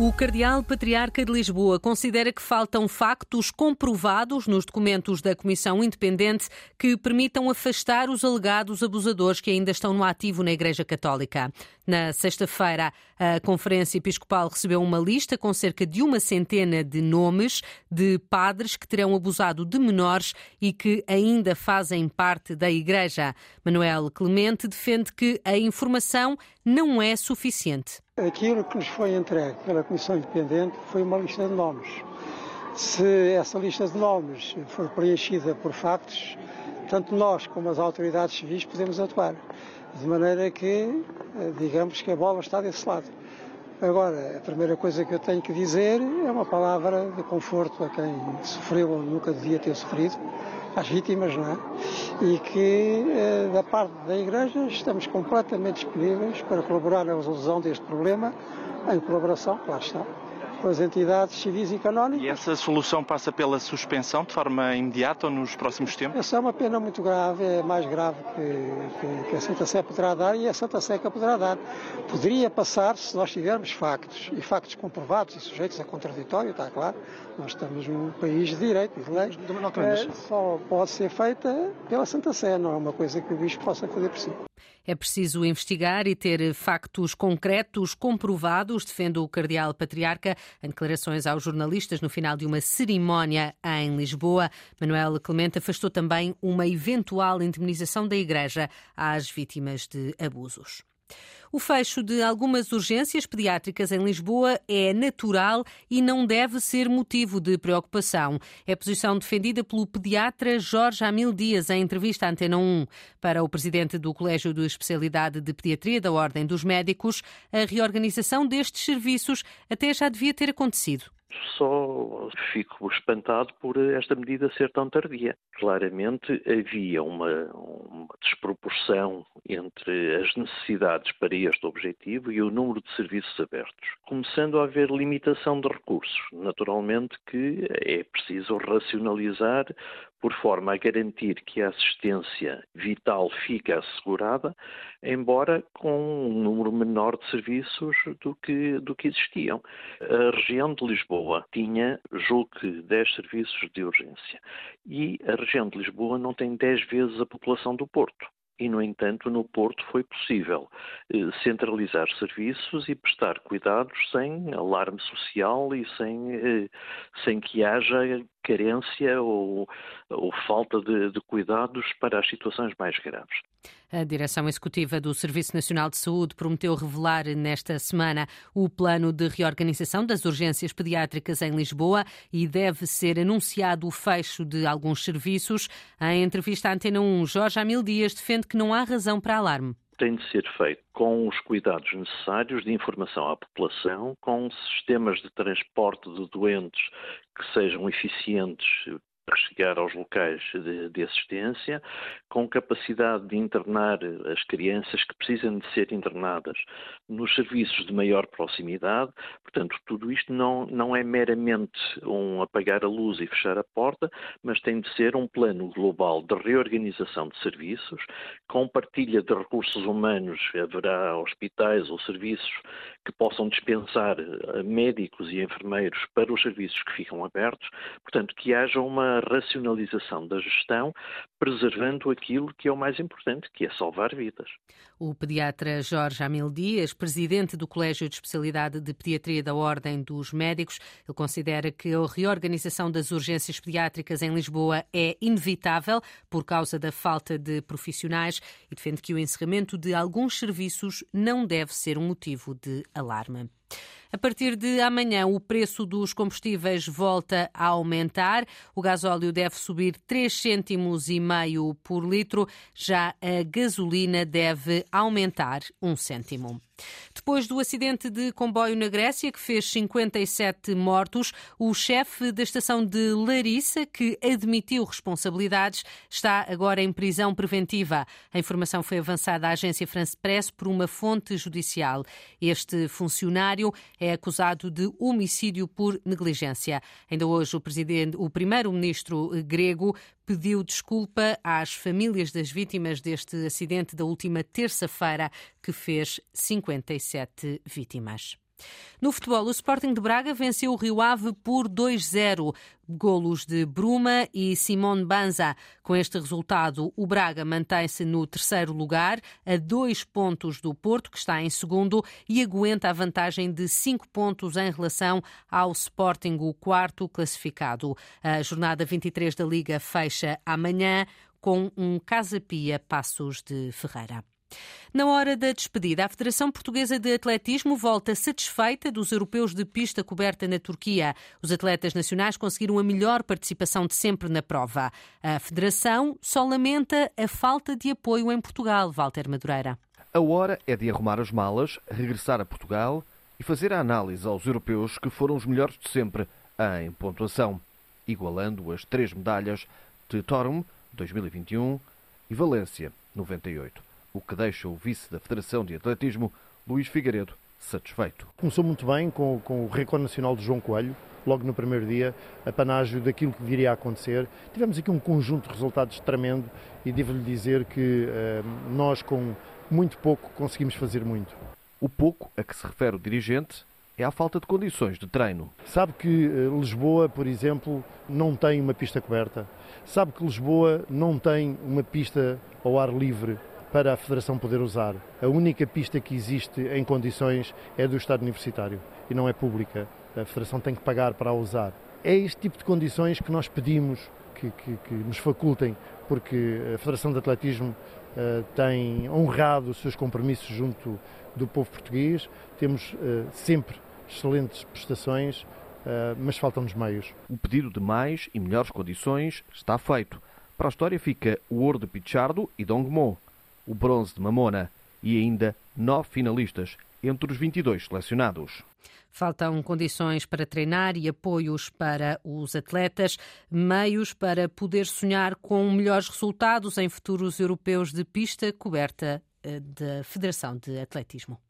O Cardeal Patriarca de Lisboa considera que faltam factos comprovados nos documentos da Comissão Independente que permitam afastar os alegados abusadores que ainda estão no ativo na Igreja Católica. Na sexta-feira, a Conferência Episcopal recebeu uma lista com cerca de uma centena de nomes de padres que terão abusado de menores e que ainda fazem parte da Igreja. Manuel Clemente defende que a informação não é suficiente. Aquilo que nos foi entregue pela Comissão Independente foi uma lista de nomes. Se essa lista de nomes for preenchida por factos, tanto nós como as autoridades civis podemos atuar. De maneira que, eh, digamos que a bola está desse lado. Agora, a primeira coisa que eu tenho que dizer é uma palavra de conforto a quem sofreu ou nunca devia ter sofrido, às vítimas, não é? E que, eh, da parte da Igreja, estamos completamente disponíveis para colaborar na resolução deste problema, em colaboração, claro está, com as entidades civis e canónicas. E essa solução passa pela suspensão de forma imediata ou nos próximos tempos? Essa é uma pena muito grave, é mais grave que, que, que a Santa Sé poderá dar e a Santa Seca poderá dar. Poderia passar se nós tivermos factos, e factos comprovados e sujeitos a contraditório, está claro, nós estamos num país de direito e de lei, é, só pode ser feita pela Santa Sé, não é uma coisa que o Bispo possa fazer por si. É preciso investigar e ter factos concretos comprovados, defende o Cardeal Patriarca em declarações aos jornalistas no final de uma cerimónia em Lisboa. Manuel Clemente afastou também uma eventual indemnização da Igreja às vítimas de abusos. O fecho de algumas urgências pediátricas em Lisboa é natural e não deve ser motivo de preocupação. É a posição defendida pelo pediatra Jorge Amil Dias em entrevista à Antena 1. Para o presidente do Colégio de Especialidade de Pediatria da Ordem dos Médicos, a reorganização destes serviços até já devia ter acontecido só fico espantado por esta medida ser tão tardia. Claramente havia uma, uma, desproporção entre as necessidades para este objetivo e o número de serviços abertos, começando a haver limitação de recursos. Naturalmente que é preciso racionalizar por forma a garantir que a assistência vital fica assegurada, embora com um número menor de serviços do que, do que existiam. A região de Lisboa tinha, julgo que, 10 serviços de urgência e a região de Lisboa não tem 10 vezes a população do Porto e, no entanto, no Porto foi possível eh, centralizar serviços e prestar cuidados sem alarme social e sem, eh, sem que haja carência ou, ou falta de, de cuidados para as situações mais graves. A Direção Executiva do Serviço Nacional de Saúde prometeu revelar nesta semana o plano de reorganização das urgências pediátricas em Lisboa e deve ser anunciado o fecho de alguns serviços. Em entrevista à Antena 1, Jorge Amil Dias defende que não há razão para alarme tem de ser feito com os cuidados necessários de informação à população, com sistemas de transporte de doentes que sejam eficientes para chegar aos locais de, de, assistência, com capacidade de internar as crianças que precisam de ser internadas nos serviços de maior proximidade. Portanto, tudo isto não, não é meramente um apagar a luz e fechar a porta, mas tem de ser um plano global de reorganização de serviços, com partilha de recursos humanos, haverá hospitais ou serviços que possam dispensar médicos e enfermeiros para os serviços que ficam abertos, portanto, que haja uma racionalização da gestão, preservando aquilo que é o mais importante, que é salvar vidas. O pediatra Jorge Amil Dias, presidente do Colégio de Especialidade de Pediatria da Ordem dos Médicos, ele considera que a reorganização das urgências pediátricas em Lisboa é inevitável por causa da falta de profissionais e defende que o encerramento de alguns serviços não deve ser um motivo de alarme. A partir de amanhã, o preço dos combustíveis volta a aumentar. O gasóleo deve subir 3 cêntimos e meio por litro, já a gasolina deve aumentar 1 cêntimo. Depois do acidente de comboio na Grécia, que fez 57 mortos, o chefe da estação de Larissa, que admitiu responsabilidades, está agora em prisão preventiva. A informação foi avançada à agência France Press por uma fonte judicial. Este funcionário é acusado de homicídio por negligência. Ainda hoje, o, o primeiro-ministro grego pediu desculpa às famílias das vítimas deste acidente da última terça-feira, que fez 57 vítimas. No futebol, o Sporting de Braga venceu o Rio Ave por 2-0. Golos de Bruma e Simone Banza. Com este resultado, o Braga mantém-se no terceiro lugar, a dois pontos do Porto, que está em segundo, e aguenta a vantagem de cinco pontos em relação ao Sporting, o quarto classificado. A jornada 23 da Liga fecha amanhã com um Casa Pia Passos de Ferreira. Na hora da despedida, a Federação Portuguesa de Atletismo volta satisfeita dos europeus de pista coberta na Turquia. Os atletas nacionais conseguiram a melhor participação de sempre na prova. A Federação só lamenta a falta de apoio em Portugal, Walter Madureira. A hora é de arrumar as malas, regressar a Portugal e fazer a análise aos europeus que foram os melhores de sempre em pontuação, igualando as três medalhas de Torum 2021 e Valência 98 o que deixa o vice da Federação de Atletismo, Luís Figueiredo, satisfeito. Começou muito bem com, com o recorde nacional de João Coelho, logo no primeiro dia, a panágio daquilo que viria a acontecer. Tivemos aqui um conjunto de resultados tremendo e devo-lhe dizer que eh, nós, com muito pouco, conseguimos fazer muito. O pouco a que se refere o dirigente é a falta de condições de treino. Sabe que eh, Lisboa, por exemplo, não tem uma pista coberta. Sabe que Lisboa não tem uma pista ao ar livre para a Federação poder usar. A única pista que existe em condições é do Estado Universitário e não é pública. A Federação tem que pagar para a usar. É este tipo de condições que nós pedimos que, que, que nos facultem, porque a Federação de Atletismo uh, tem honrado os seus compromissos junto do povo português. Temos uh, sempre excelentes prestações, uh, mas faltam-nos meios. O pedido de mais e melhores condições está feito. Para a história fica o ouro de Pichardo e Dongmo o bronze de Mamona e ainda nove finalistas entre os 22 selecionados. Faltam condições para treinar e apoios para os atletas, meios para poder sonhar com melhores resultados em futuros europeus de pista coberta eh, da Federação de Atletismo.